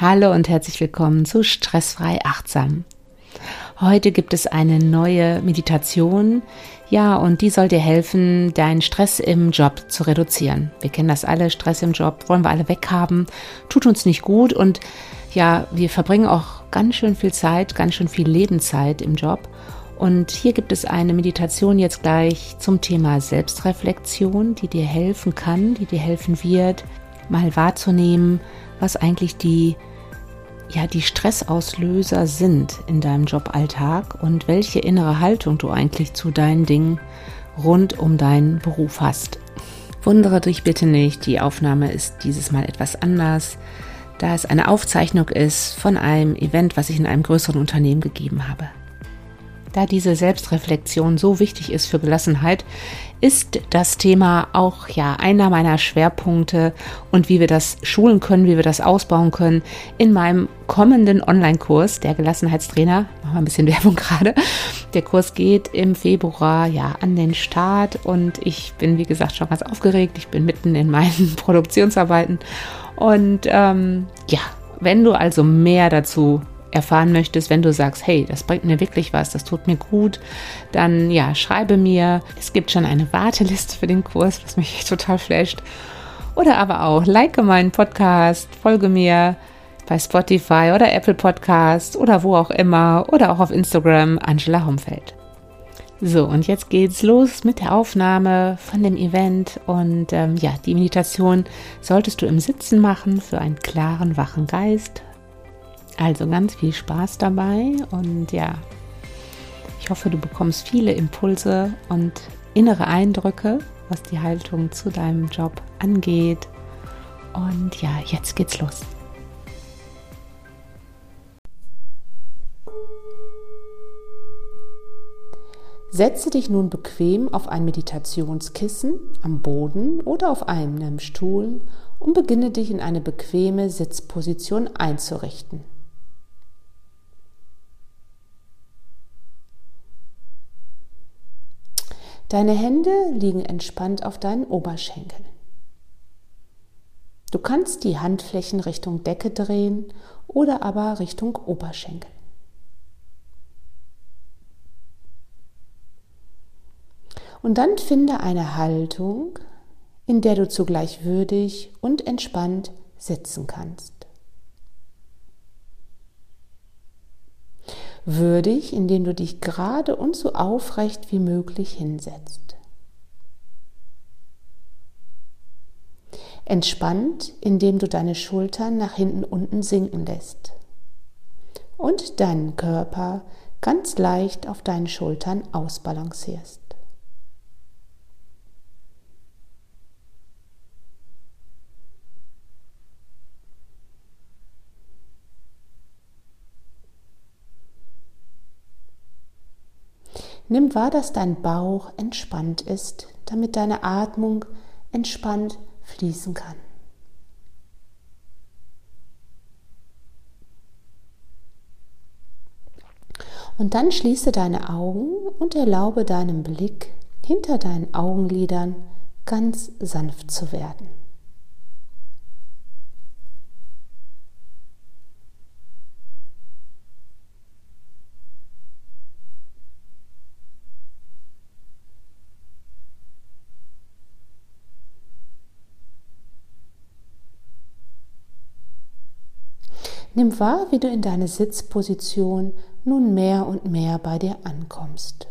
Hallo und herzlich willkommen zu Stressfrei Achtsam. Heute gibt es eine neue Meditation, ja, und die soll dir helfen, deinen Stress im Job zu reduzieren. Wir kennen das alle, Stress im Job wollen wir alle weghaben, tut uns nicht gut und ja, wir verbringen auch ganz schön viel Zeit, ganz schön viel Lebenszeit im Job. Und hier gibt es eine Meditation jetzt gleich zum Thema Selbstreflexion, die dir helfen kann, die dir helfen wird, mal wahrzunehmen, was eigentlich die ja die Stressauslöser sind in deinem Joballtag und welche innere Haltung du eigentlich zu deinen Dingen rund um deinen Beruf hast. Wundere dich bitte nicht, die Aufnahme ist dieses Mal etwas anders, da es eine Aufzeichnung ist von einem Event, was ich in einem größeren Unternehmen gegeben habe. Da diese Selbstreflexion so wichtig ist für Gelassenheit, ist das Thema auch ja einer meiner Schwerpunkte und wie wir das schulen können, wie wir das ausbauen können in meinem kommenden Online-Kurs, der Gelassenheitstrainer. Machen wir ein bisschen Werbung gerade. Der Kurs geht im Februar ja an den Start und ich bin wie gesagt schon ganz aufgeregt. Ich bin mitten in meinen Produktionsarbeiten und ähm, ja, wenn du also mehr dazu erfahren möchtest, wenn du sagst, hey, das bringt mir wirklich was, das tut mir gut, dann ja, schreibe mir. Es gibt schon eine Warteliste für den Kurs, was mich total flasht. Oder aber auch like meinen Podcast, folge mir bei Spotify oder Apple Podcast oder wo auch immer oder auch auf Instagram Angela Homfeld. So, und jetzt geht's los mit der Aufnahme von dem Event. Und ähm, ja, die Meditation solltest du im Sitzen machen für einen klaren, wachen Geist. Also ganz viel Spaß dabei und ja, ich hoffe, du bekommst viele Impulse und innere Eindrücke, was die Haltung zu deinem Job angeht. Und ja, jetzt geht's los. Setze dich nun bequem auf ein Meditationskissen am Boden oder auf einem Stuhl und beginne dich in eine bequeme Sitzposition einzurichten. Deine Hände liegen entspannt auf deinen Oberschenkeln. Du kannst die Handflächen Richtung Decke drehen oder aber Richtung Oberschenkel. Und dann finde eine Haltung, in der du zugleich würdig und entspannt sitzen kannst. Würdig, indem du dich gerade und so aufrecht wie möglich hinsetzt. Entspannt, indem du deine Schultern nach hinten unten sinken lässt und deinen Körper ganz leicht auf deinen Schultern ausbalancierst. Nimm wahr, dass dein Bauch entspannt ist, damit deine Atmung entspannt fließen kann. Und dann schließe deine Augen und erlaube deinem Blick hinter deinen Augenlidern ganz sanft zu werden. Nimm wahr, wie du in deine Sitzposition nun mehr und mehr bei dir ankommst.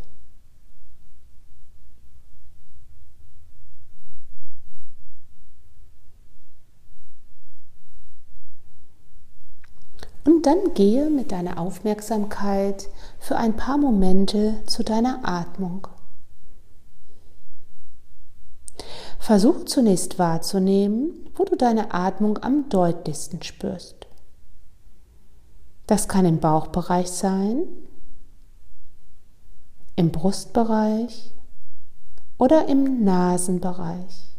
Und dann gehe mit deiner Aufmerksamkeit für ein paar Momente zu deiner Atmung. Versuch zunächst wahrzunehmen, wo du deine Atmung am deutlichsten spürst. Das kann im Bauchbereich sein, im Brustbereich oder im Nasenbereich.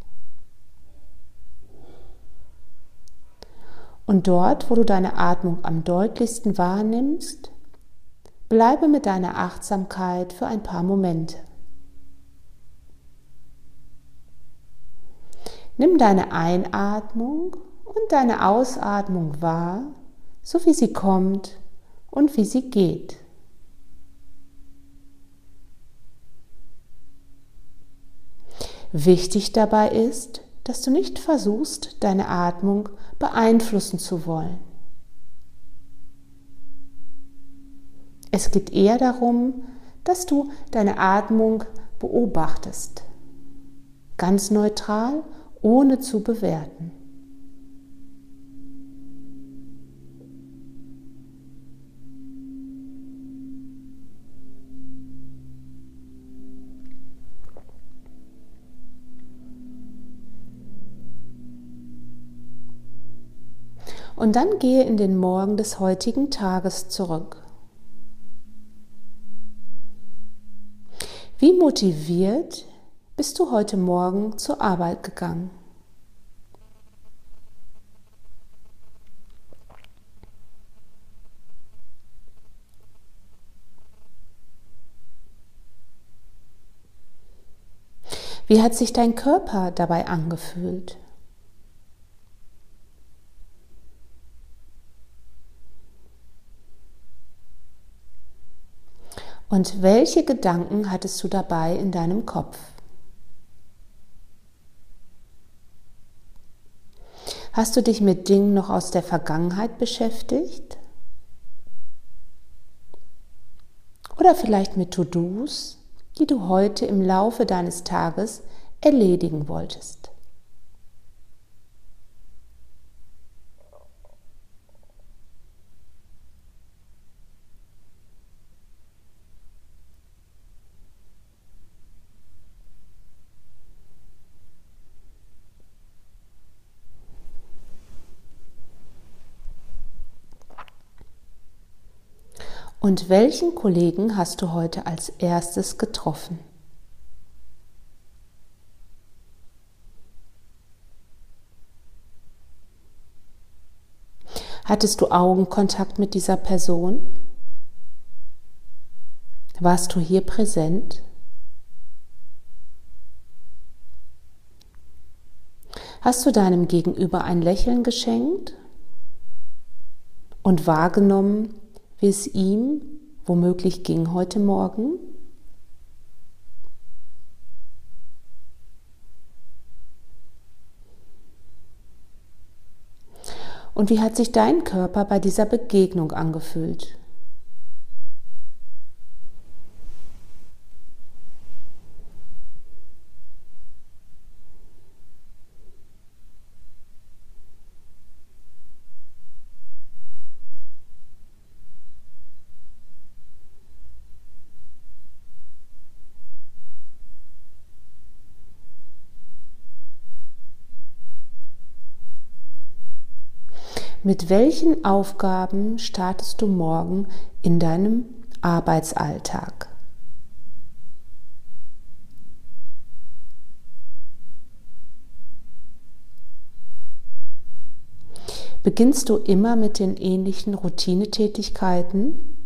Und dort, wo du deine Atmung am deutlichsten wahrnimmst, bleibe mit deiner Achtsamkeit für ein paar Momente. Nimm deine Einatmung und deine Ausatmung wahr so wie sie kommt und wie sie geht. Wichtig dabei ist, dass du nicht versuchst, deine Atmung beeinflussen zu wollen. Es geht eher darum, dass du deine Atmung beobachtest, ganz neutral, ohne zu bewerten. Und dann gehe in den Morgen des heutigen Tages zurück. Wie motiviert bist du heute Morgen zur Arbeit gegangen? Wie hat sich dein Körper dabei angefühlt? Und welche Gedanken hattest du dabei in deinem Kopf? Hast du dich mit Dingen noch aus der Vergangenheit beschäftigt? Oder vielleicht mit To-Dos, die du heute im Laufe deines Tages erledigen wolltest? Und welchen Kollegen hast du heute als erstes getroffen? Hattest du Augenkontakt mit dieser Person? Warst du hier präsent? Hast du deinem Gegenüber ein Lächeln geschenkt und wahrgenommen, wie es ihm womöglich ging heute Morgen? Und wie hat sich dein Körper bei dieser Begegnung angefühlt? Mit welchen Aufgaben startest du morgen in deinem Arbeitsalltag? Beginnst du immer mit den ähnlichen Routinetätigkeiten?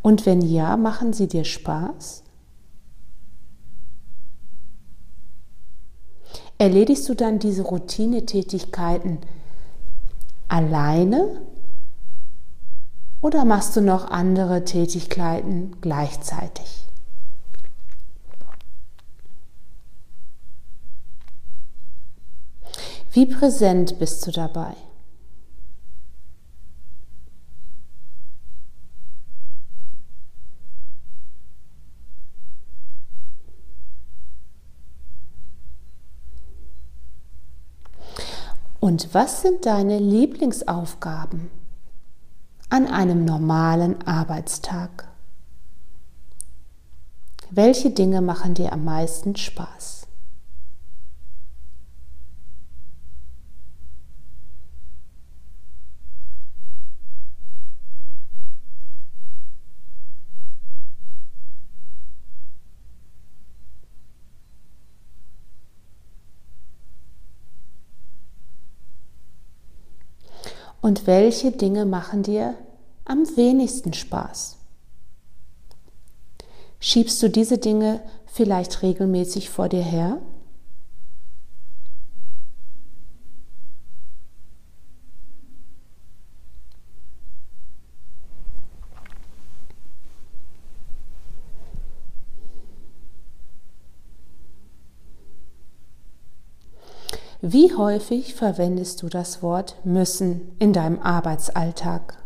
Und wenn ja, machen sie dir Spaß? Erledigst du dann diese Routinetätigkeiten alleine oder machst du noch andere Tätigkeiten gleichzeitig? Wie präsent bist du dabei? Und was sind deine Lieblingsaufgaben an einem normalen Arbeitstag? Welche Dinge machen dir am meisten Spaß? Und welche Dinge machen dir am wenigsten Spaß? Schiebst du diese Dinge vielleicht regelmäßig vor dir her? Wie häufig verwendest du das Wort müssen in deinem Arbeitsalltag?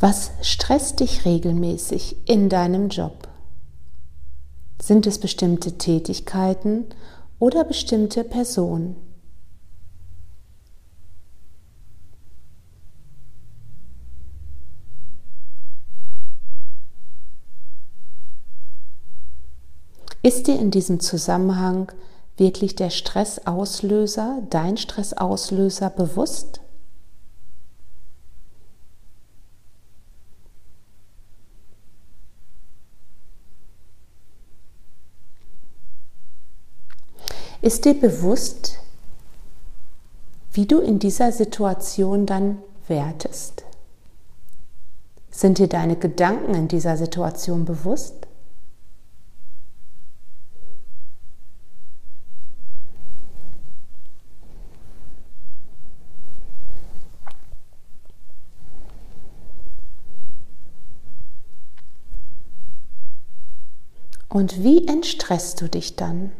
Was stresst dich regelmäßig in deinem Job? Sind es bestimmte Tätigkeiten oder bestimmte Personen? Ist dir in diesem Zusammenhang wirklich der Stressauslöser, dein Stressauslöser bewusst? Ist dir bewusst, wie du in dieser Situation dann wertest? Sind dir deine Gedanken in dieser Situation bewusst? Und wie entstresst du dich dann?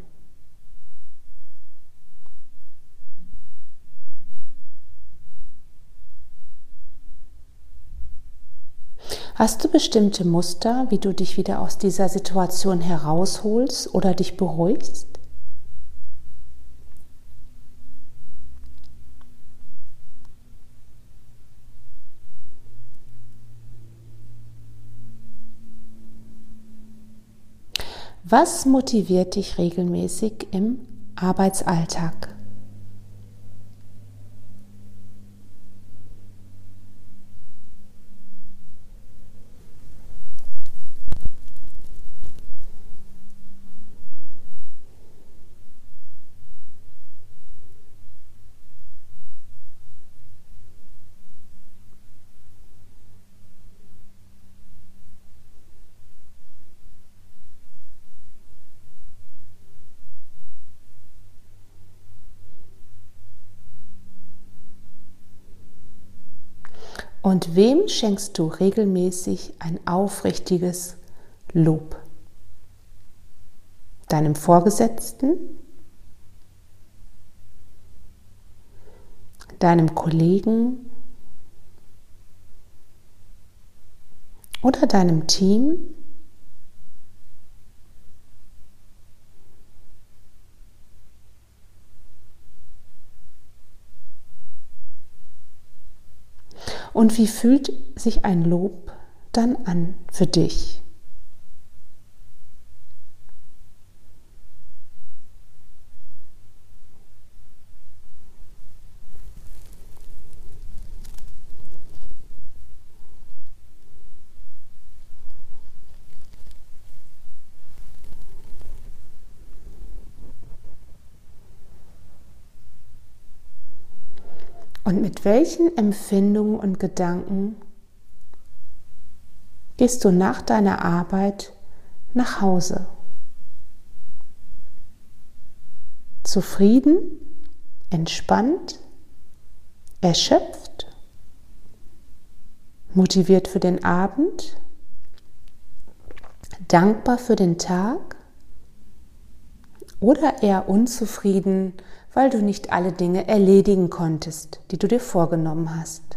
Hast du bestimmte Muster, wie du dich wieder aus dieser Situation herausholst oder dich beruhigst? Was motiviert dich regelmäßig im Arbeitsalltag? Und wem schenkst du regelmäßig ein aufrichtiges Lob? Deinem Vorgesetzten? Deinem Kollegen? Oder deinem Team? Und wie fühlt sich ein Lob dann an für dich? Und mit welchen Empfindungen und Gedanken gehst du nach deiner Arbeit nach Hause? Zufrieden, entspannt, erschöpft, motiviert für den Abend, dankbar für den Tag? Oder eher unzufrieden weil du nicht alle Dinge erledigen konntest, die du dir vorgenommen hast.